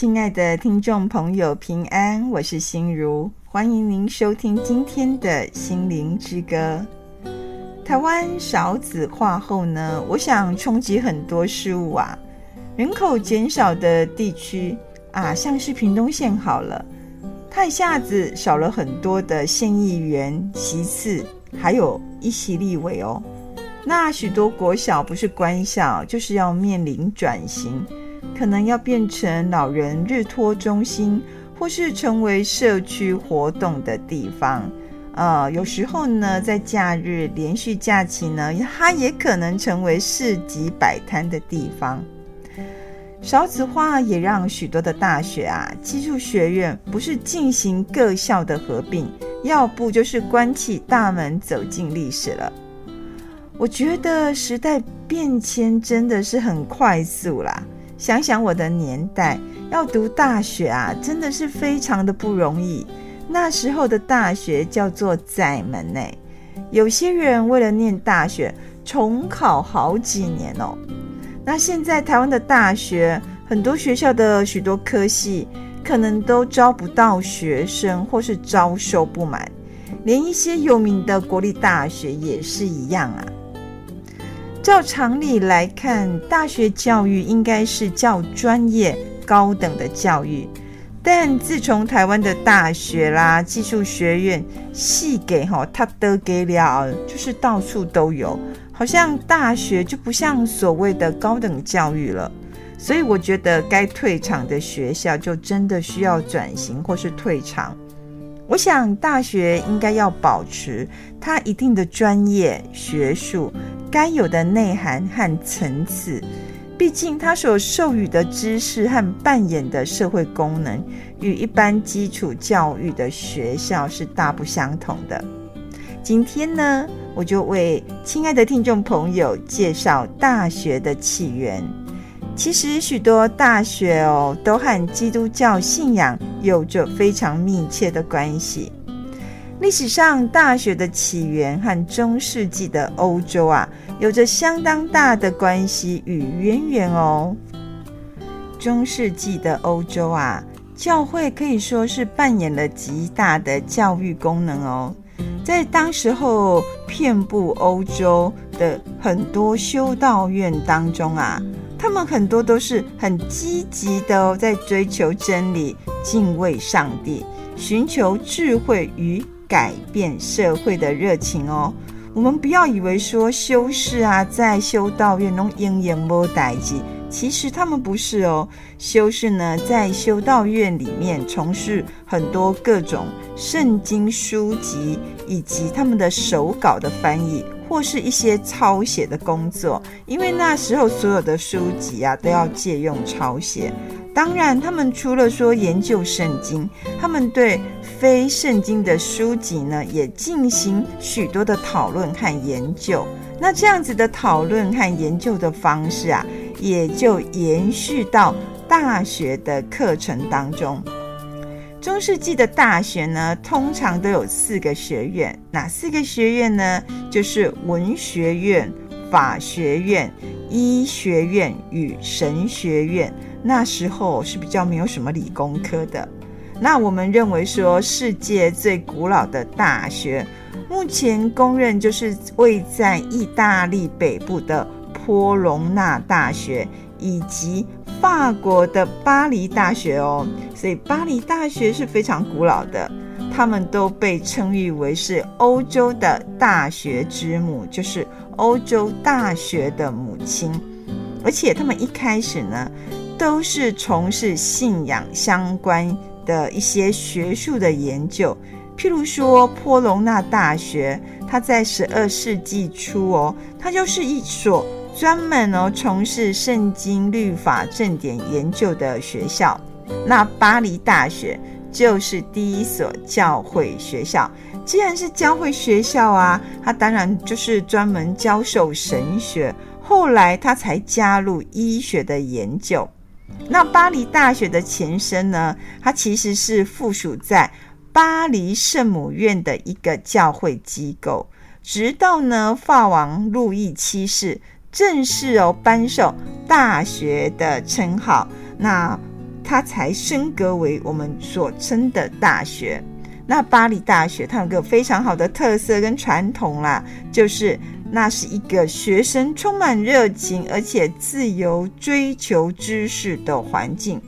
亲爱的听众朋友，平安，我是心如，欢迎您收听今天的心灵之歌。台湾少子化后呢，我想冲击很多事物啊。人口减少的地区啊，像是屏东县好了，它一下子少了很多的县议员席次，还有一席立委哦。那许多国小不是官校，就是要面临转型，可能要变成老人日托中心，或是成为社区活动的地方。呃，有时候呢，在假日连续假期呢，它也可能成为市集摆摊的地方。少子化也让许多的大学啊，技术学院不是进行各校的合并，要不就是关起大门走进历史了。我觉得时代变迁真的是很快速啦。想想我的年代，要读大学啊，真的是非常的不容易。那时候的大学叫做窄门呢，有些人为了念大学，重考好几年哦。那现在台湾的大学，很多学校的许多科系，可能都招不到学生，或是招收不满，连一些有名的国立大学也是一样啊。照常理来看，大学教育应该是较专业、高等的教育。但自从台湾的大学啦、技术学院系给哈，他都给了，就是到处都有，好像大学就不像所谓的高等教育了。所以我觉得该退场的学校就真的需要转型或是退场。我想大学应该要保持它一定的专业学术。该有的内涵和层次，毕竟它所授予的知识和扮演的社会功能，与一般基础教育的学校是大不相同的。今天呢，我就为亲爱的听众朋友介绍大学的起源。其实许多大学哦，都和基督教信仰有着非常密切的关系。历史上，大学的起源和中世纪的欧洲啊，有着相当大的关系与渊源哦。中世纪的欧洲啊，教会可以说是扮演了极大的教育功能哦。在当时候，遍布欧洲的很多修道院当中啊，他们很多都是很积极的哦，在追求真理、敬畏上帝、寻求智慧与改变社会的热情哦，我们不要以为说修士啊，在修道院中应应无代志，其实他们不是哦。修士呢，在修道院里面从事很多各种圣经书籍，以及他们的手稿的翻译，或是一些抄写的工作。因为那时候所有的书籍啊，都要借用抄写。当然，他们除了说研究圣经，他们对非圣经的书籍呢，也进行许多的讨论和研究。那这样子的讨论和研究的方式啊，也就延续到大学的课程当中。中世纪的大学呢，通常都有四个学院，哪四个学院呢？就是文学院、法学院、医学院与神学院。那时候是比较没有什么理工科的。那我们认为说，世界最古老的大学，目前公认就是位在意大利北部的波隆纳大学，以及法国的巴黎大学哦。所以巴黎大学是非常古老的，他们都被称誉为是欧洲的大学之母，就是欧洲大学的母亲。而且他们一开始呢，都是从事信仰相关的一些学术的研究，譬如说波隆纳大学，它在十二世纪初哦，它就是一所专门哦从事圣经律法正典研究的学校。那巴黎大学就是第一所教会学校，既然是教会学校啊，它当然就是专门教授神学，后来它才加入医学的研究。那巴黎大学的前身呢，它其实是附属在巴黎圣母院的一个教会机构。直到呢，法王路易七世正式哦颁授大学的称号。那它才升格为我们所称的大学。那巴黎大学它有个非常好的特色跟传统啦，就是那是一个学生充满热情而且自由追求知识的环境。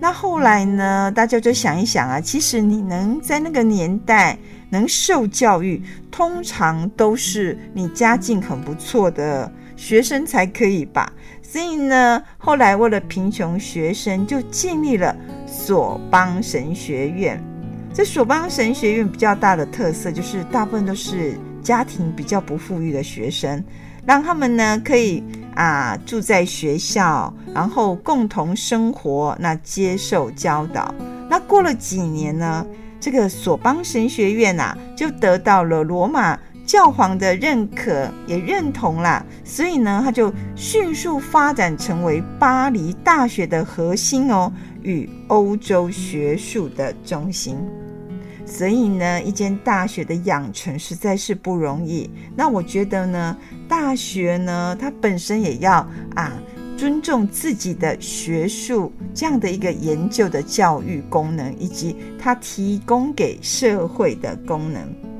那后来呢，大家就想一想啊，其实你能在那个年代能受教育，通常都是你家境很不错的学生才可以吧。所以呢，后来为了贫穷学生，就建立了索邦神学院。这索邦神学院比较大的特色就是，大部分都是家庭比较不富裕的学生，让他们呢可以啊住在学校，然后共同生活，那接受教导。那过了几年呢，这个索邦神学院啊就得到了罗马教皇的认可，也认同啦，所以呢，他就迅速发展成为巴黎大学的核心哦，与欧洲学术的中心。所以呢，一间大学的养成实在是不容易。那我觉得呢，大学呢，它本身也要啊，尊重自己的学术这样的一个研究的教育功能，以及它提供给社会的功能。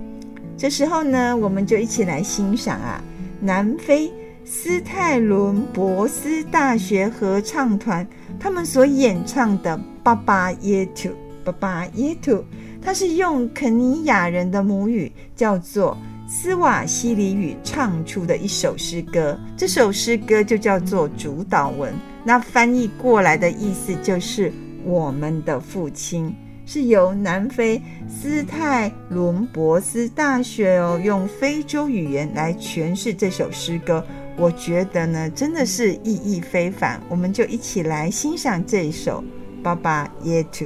这时候呢，我们就一起来欣赏啊，南非斯泰伦博斯大学合唱团他们所演唱的《巴巴耶图》，巴巴耶图。它是用肯尼亚人的母语，叫做斯瓦西里语唱出的一首诗歌。这首诗歌就叫做主祷文。那翻译过来的意思就是“我们的父亲”，是由南非斯泰伦博斯大学哦用非洲语言来诠释这首诗歌，我觉得呢真的是意义非凡，我们就一起来欣赏这一首《巴巴耶图》。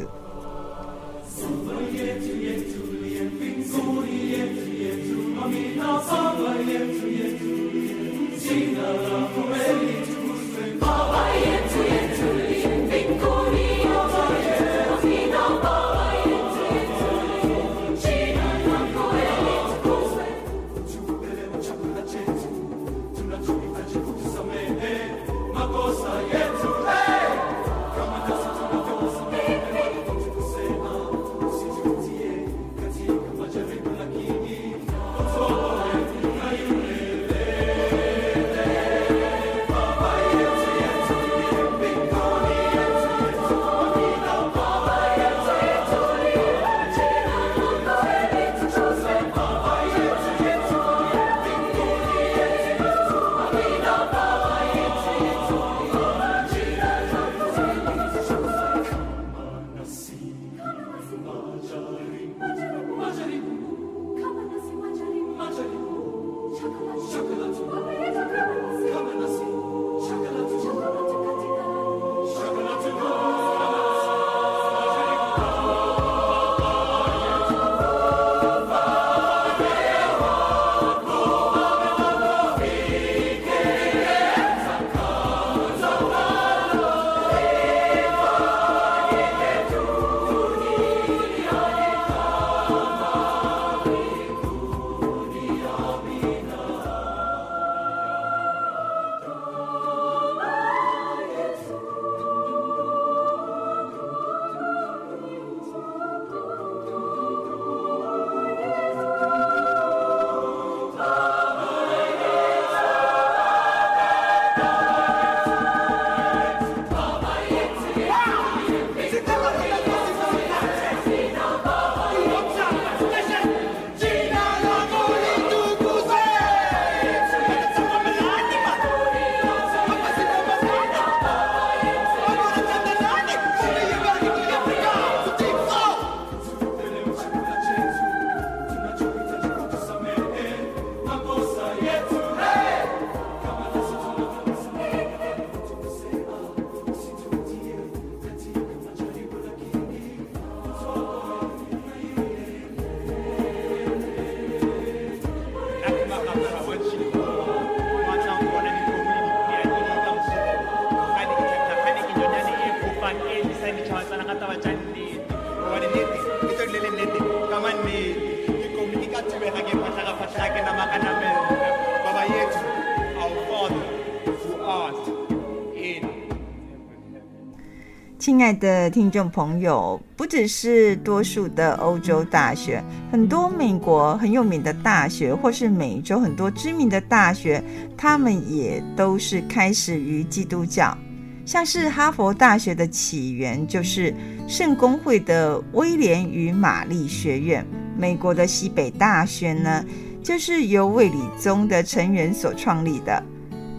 亲爱的听众朋友，不只是多数的欧洲大学，很多美国很有名的大学，或是美洲很多知名的大学，他们也都是开始于基督教。像是哈佛大学的起源就是圣公会的威廉与玛丽学院，美国的西北大学呢，就是由卫理宗的成员所创立的。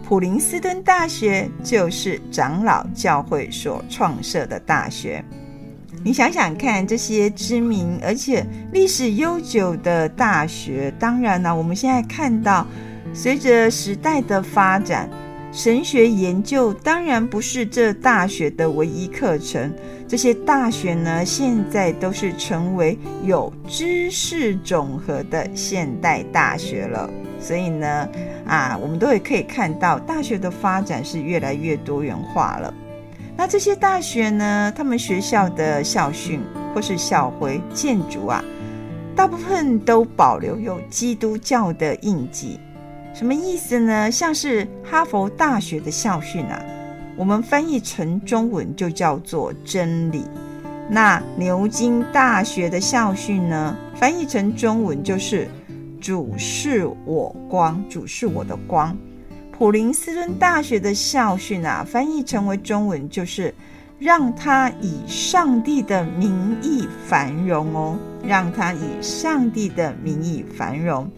普林斯顿大学就是长老教会所创设的大学。你想想看，这些知名而且历史悠久的大学，当然呢，我们现在看到，随着时代的发展，神学研究当然不是这大学的唯一课程。这些大学呢，现在都是成为有知识总和的现代大学了。所以呢，啊，我们都也可以看到，大学的发展是越来越多元化了。那这些大学呢，他们学校的校训或是校徽建筑啊，大部分都保留有基督教的印记。什么意思呢？像是哈佛大学的校训啊。我们翻译成中文就叫做真理。那牛津大学的校训呢？翻译成中文就是主是我光，主是我的光。普林斯顿大学的校训啊，翻译成为中文就是让他以上帝的名义繁荣哦，让他以上帝的名义繁荣。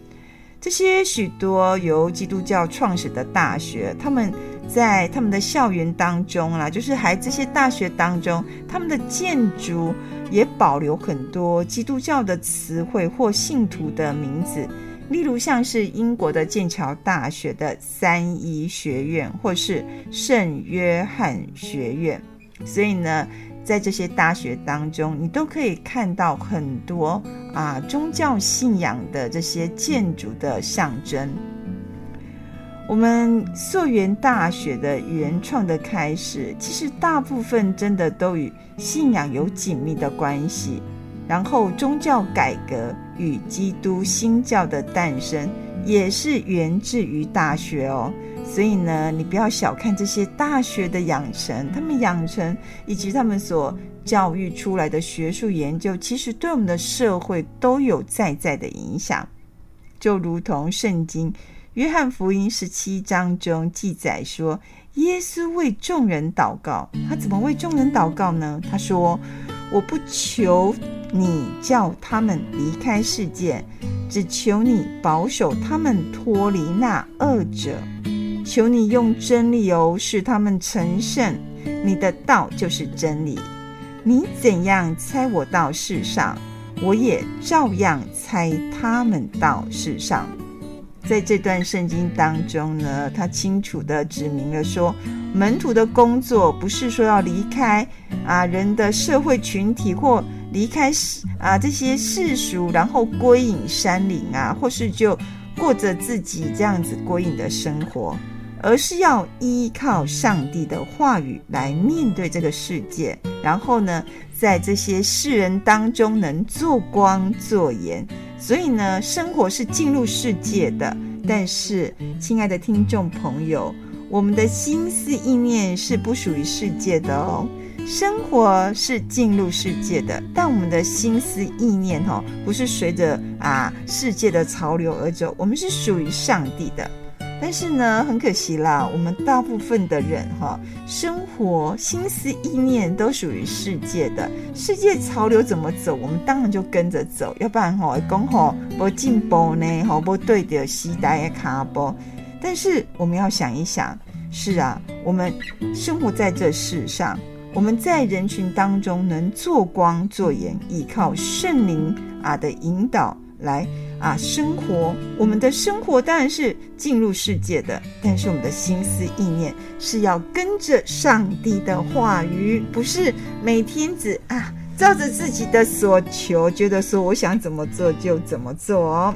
这些许多由基督教创始的大学，他们。在他们的校园当中啦，就是还这些大学当中，他们的建筑也保留很多基督教的词汇或信徒的名字，例如像是英国的剑桥大学的三一学院，或是圣约翰学院。所以呢，在这些大学当中，你都可以看到很多啊宗教信仰的这些建筑的象征。我们溯源大学的原创的开始，其实大部分真的都与信仰有紧密的关系。然后宗教改革与基督新教的诞生，也是源自于大学哦。所以呢，你不要小看这些大学的养成，他们养成以及他们所教育出来的学术研究，其实对我们的社会都有在在的影响。就如同圣经。约翰福音十七章中记载说，耶稣为众人祷告。他怎么为众人祷告呢？他说：“我不求你叫他们离开世界，只求你保守他们脱离那恶者。求你用真理哦，使他们成圣。你的道就是真理。你怎样猜我到世上，我也照样猜他们到世上。”在这段圣经当中呢，他清楚地指明了说，门徒的工作不是说要离开啊人的社会群体或离开世啊这些世俗，然后归隐山林啊，或是就过着自己这样子归隐的生活，而是要依靠上帝的话语来面对这个世界，然后呢，在这些世人当中能做光做盐。所以呢，生活是进入世界的，但是，亲爱的听众朋友，我们的心思意念是不属于世界的哦。生活是进入世界的，但我们的心思意念哦，不是随着啊世界的潮流而走，我们是属于上帝的。但是呢，很可惜啦，我们大部分的人哈，生活心思意念都属于世界的，世界潮流怎么走，我们当然就跟着走，要不然哈，讲好不进步呢，好不对的时代的脚步。但是我们要想一想，是啊，我们生活在这世上，我们在人群当中能做光做盐，依靠圣灵啊的引导来。啊，生活，我们的生活当然是进入世界的，但是我们的心思意念是要跟着上帝的话语，不是每天只啊照着自己的所求，觉得说我想怎么做就怎么做。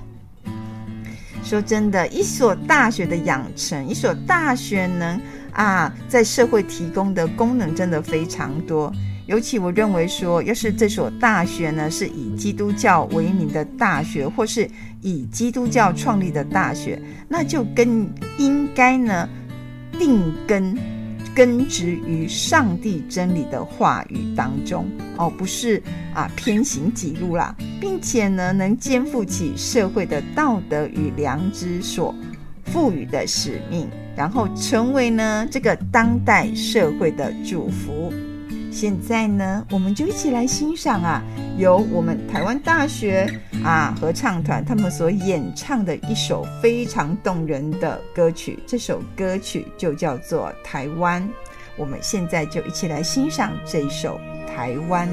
说真的，一所大学的养成，一所大学能啊在社会提供的功能真的非常多。尤其我认为说，要是这所大学呢是以基督教为名的大学，或是以基督教创立的大学，那就更应该呢定根根植于上帝真理的话语当中哦，不是啊偏行己路啦，并且呢，能肩负起社会的道德与良知所赋予的使命，然后成为呢这个当代社会的祝福。现在呢，我们就一起来欣赏啊，由我们台湾大学啊合唱团他们所演唱的一首非常动人的歌曲。这首歌曲就叫做《台湾》。我们现在就一起来欣赏这首《台湾》。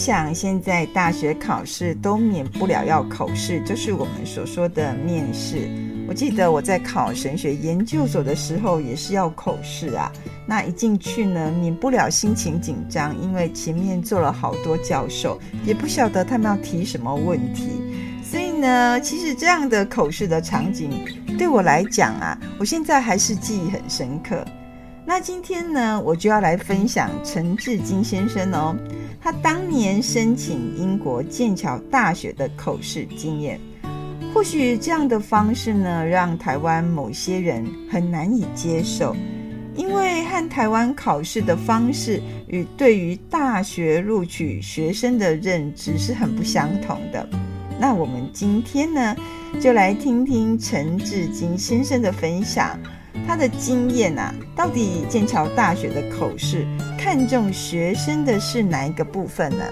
想，现在大学考试都免不了要口试，就是我们所说的面试。我记得我在考神学研究所的时候，也是要口试啊。那一进去呢，免不了心情紧张，因为前面坐了好多教授，也不晓得他们要提什么问题。所以呢，其实这样的口试的场景，对我来讲啊，我现在还是记忆很深刻。那今天呢，我就要来分享陈志金先生哦。他当年申请英国剑桥大学的口试经验，或许这样的方式呢，让台湾某些人很难以接受，因为和台湾考试的方式与对于大学录取学生的认知是很不相同的。那我们今天呢，就来听听陈志金先生的分享。他的经验啊，到底剑桥大学的口试看重学生的是哪一个部分呢？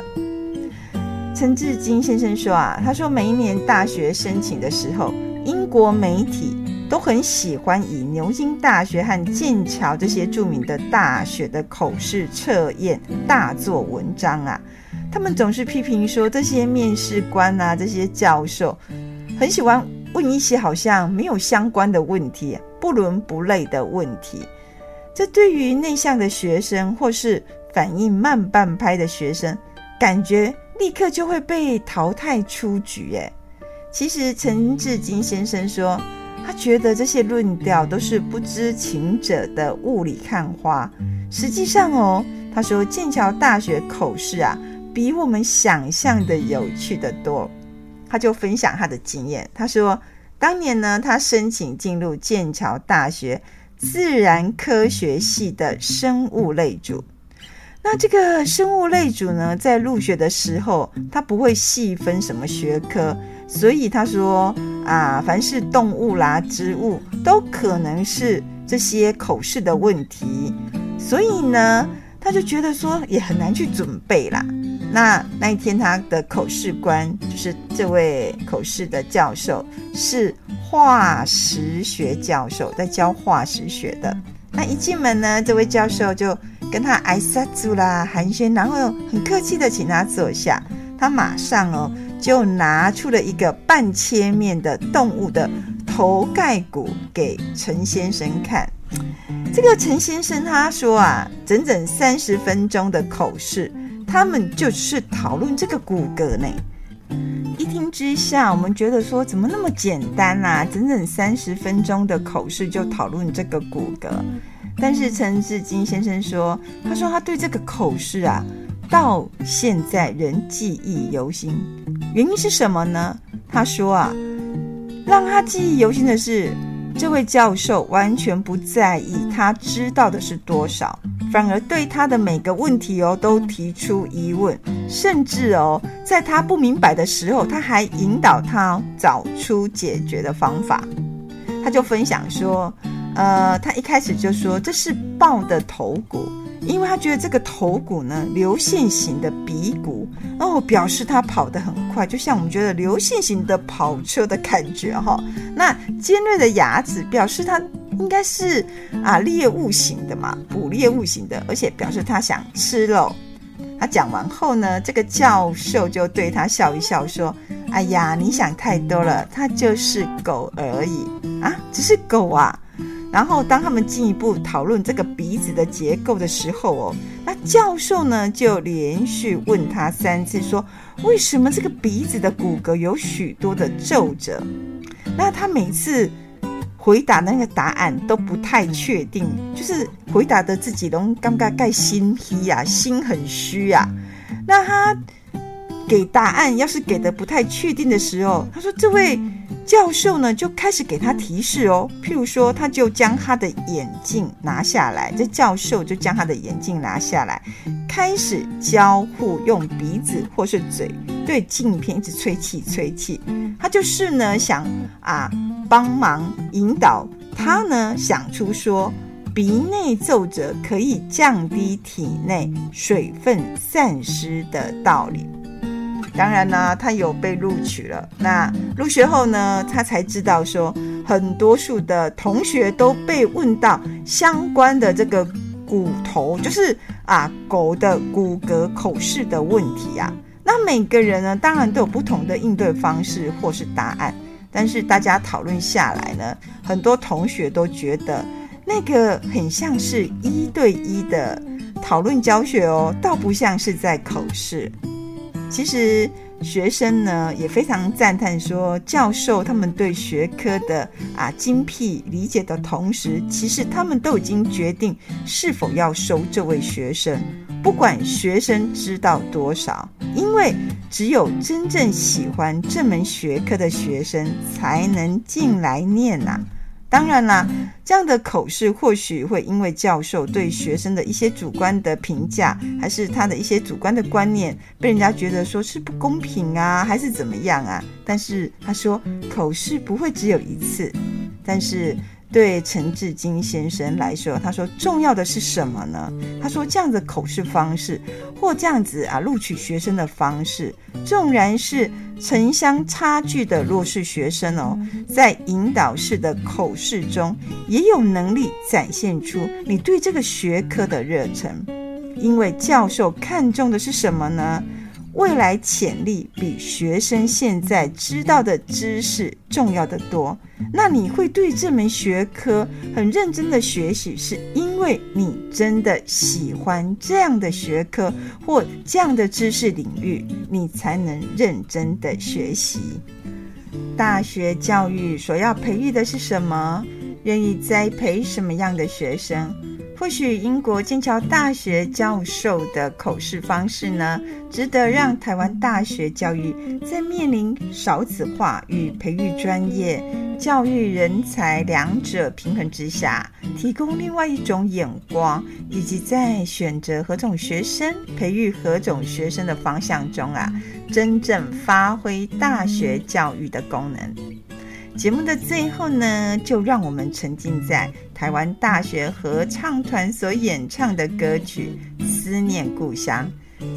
陈志金先生说啊，他说每一年大学申请的时候，英国媒体都很喜欢以牛津大学和剑桥这些著名的大学的口试测验大做文章啊。他们总是批评说，这些面试官啊，这些教授很喜欢问一些好像没有相关的问题，不伦不类的问题。这对于内向的学生或是反应慢半拍的学生，感觉立刻就会被淘汰出局。哎，其实陈志金先生说，他觉得这些论调都是不知情者的雾里看花。实际上哦，他说剑桥大学口试啊。比我们想象的有趣得多。他就分享他的经验。他说，当年呢，他申请进入剑桥大学自然科学系的生物类组。那这个生物类组呢，在入学的时候，他不会细分什么学科，所以他说啊，凡是动物啦、植物，都可能是这些口试的问题。所以呢，他就觉得说也很难去准备啦。那那一天，他的口试官就是这位口试的教授，是化石学教授，在教化石学的。那一进门呢，这位教授就跟他挨杀住啦，寒暄，然后很客气的请他坐下。他马上哦，就拿出了一个半切面的动物的头盖骨给陈先生看。这个陈先生他说啊，整整三十分钟的口试。他们就是讨论这个骨骼呢。一听之下，我们觉得说怎么那么简单啊？整整三十分钟的口试就讨论这个骨骼。但是陈志金先生说，他说他对这个口试啊，到现在仍记忆犹新。原因是什么呢？他说啊，让他记忆犹新的是，这位教授完全不在意他知道的是多少。反而对他的每个问题哦都提出疑问，甚至哦在他不明白的时候，他还引导他找出解决的方法。他就分享说，呃，他一开始就说这是豹的头骨，因为他觉得这个头骨呢流线型的鼻骨哦表示他跑得很快，就像我们觉得流线型的跑车的感觉哈、那尖锐的牙齿表示他。应该是啊，猎物型的嘛，捕猎物型的，而且表示他想吃肉。他讲完后呢，这个教授就对他笑一笑，说：“哎呀，你想太多了，它就是狗而已啊，只是狗啊。”然后当他们进一步讨论这个鼻子的结构的时候哦，那教授呢就连续问他三次，说：“为什么这个鼻子的骨骼有许多的皱褶？”那他每次。回答那个答案都不太确定，就是回答的自己都尴尬盖心虚呀，心很虚呀、啊。那他给答案要是给的不太确定的时候，他说这位教授呢就开始给他提示哦，譬如说他就将他的眼镜拿下来，这教授就将他的眼镜拿下来，开始交互用鼻子或是嘴对镜片一直吹气吹气，他就是呢想啊。帮忙引导他呢，想出说鼻内皱褶可以降低体内水分散失的道理。当然呢，他有被录取了。那入学后呢，他才知道说，很多数的同学都被问到相关的这个骨头，就是啊狗的骨骼口试的问题啊。那每个人呢，当然都有不同的应对方式或是答案。但是大家讨论下来呢，很多同学都觉得那个很像是一对一的讨论教学哦，倒不像是在口试。其实学生呢也非常赞叹说，教授他们对学科的啊精辟理解的同时，其实他们都已经决定是否要收这位学生。不管学生知道多少，因为只有真正喜欢这门学科的学生才能进来念呐。当然啦，这样的口试或许会因为教授对学生的一些主观的评价，还是他的一些主观的观念，被人家觉得说是不公平啊，还是怎么样啊？但是他说口试不会只有一次，但是对陈志金先生来说，他说重要的是什么呢？他说这样的口试方式或这样子啊录取学生的方式，纵然是城乡差距的弱势学生哦，在引导式的口试中，也有能力展现出你对这个学科的热忱，因为教授看重的是什么呢？未来潜力比学生现在知道的知识重要得多。那你会对这门学科很认真的学习，是因为你真的喜欢这样的学科或这样的知识领域，你才能认真的学习。大学教育所要培育的是什么？愿意栽培什么样的学生？或许英国剑桥大学教授的口试方式呢，值得让台湾大学教育在面临少子化与培育专业教育人才两者平衡之下，提供另外一种眼光，以及在选择何种学生、培育何种学生的方向中啊，真正发挥大学教育的功能。节目的最后呢，就让我们沉浸在台湾大学合唱团所演唱的歌曲《思念故乡》。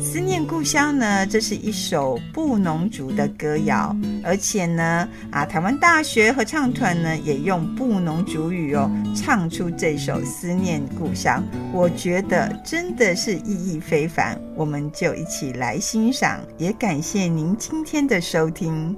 思念故乡呢，这是一首布农族的歌谣，而且呢，啊，台湾大学合唱团呢也用布农族语哦唱出这首《思念故乡》，我觉得真的是意义非凡。我们就一起来欣赏，也感谢您今天的收听。